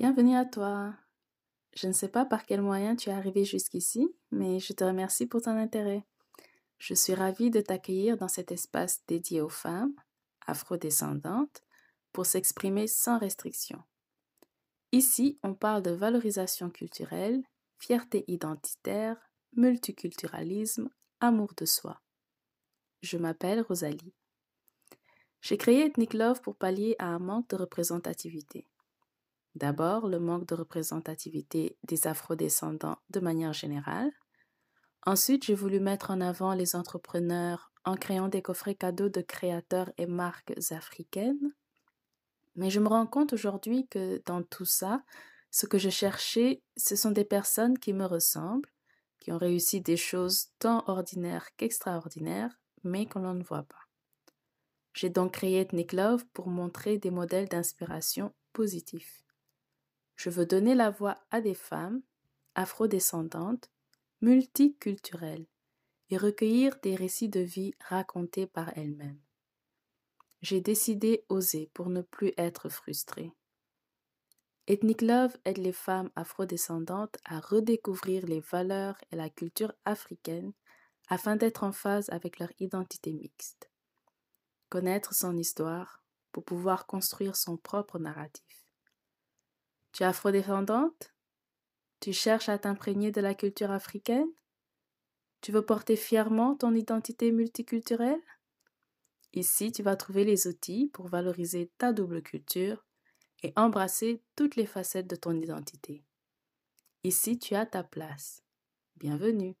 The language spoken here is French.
Bienvenue à toi. Je ne sais pas par quel moyen tu es arrivé jusqu'ici, mais je te remercie pour ton intérêt. Je suis ravie de t'accueillir dans cet espace dédié aux femmes afrodescendantes pour s'exprimer sans restriction. Ici, on parle de valorisation culturelle, fierté identitaire, multiculturalisme, amour de soi. Je m'appelle Rosalie. J'ai créé Ethnic Love pour pallier à un manque de représentativité. D'abord, le manque de représentativité des afrodescendants de manière générale. Ensuite, j'ai voulu mettre en avant les entrepreneurs en créant des coffrets cadeaux de créateurs et marques africaines. Mais je me rends compte aujourd'hui que dans tout ça, ce que je cherchais, ce sont des personnes qui me ressemblent, qui ont réussi des choses tant ordinaires qu'extraordinaires, mais qu'on ne voit pas. J'ai donc créé Ethnic Love pour montrer des modèles d'inspiration positifs. Je veux donner la voix à des femmes afrodescendantes, multiculturelles, et recueillir des récits de vie racontés par elles-mêmes. J'ai décidé oser pour ne plus être frustrée. Ethnic Love aide les femmes afrodescendantes à redécouvrir les valeurs et la culture africaine afin d'être en phase avec leur identité mixte connaître son histoire pour pouvoir construire son propre narratif. Tu es afrodescendante? Tu cherches à t'imprégner de la culture africaine? Tu veux porter fièrement ton identité multiculturelle? Ici, tu vas trouver les outils pour valoriser ta double culture et embrasser toutes les facettes de ton identité. Ici, tu as ta place. Bienvenue.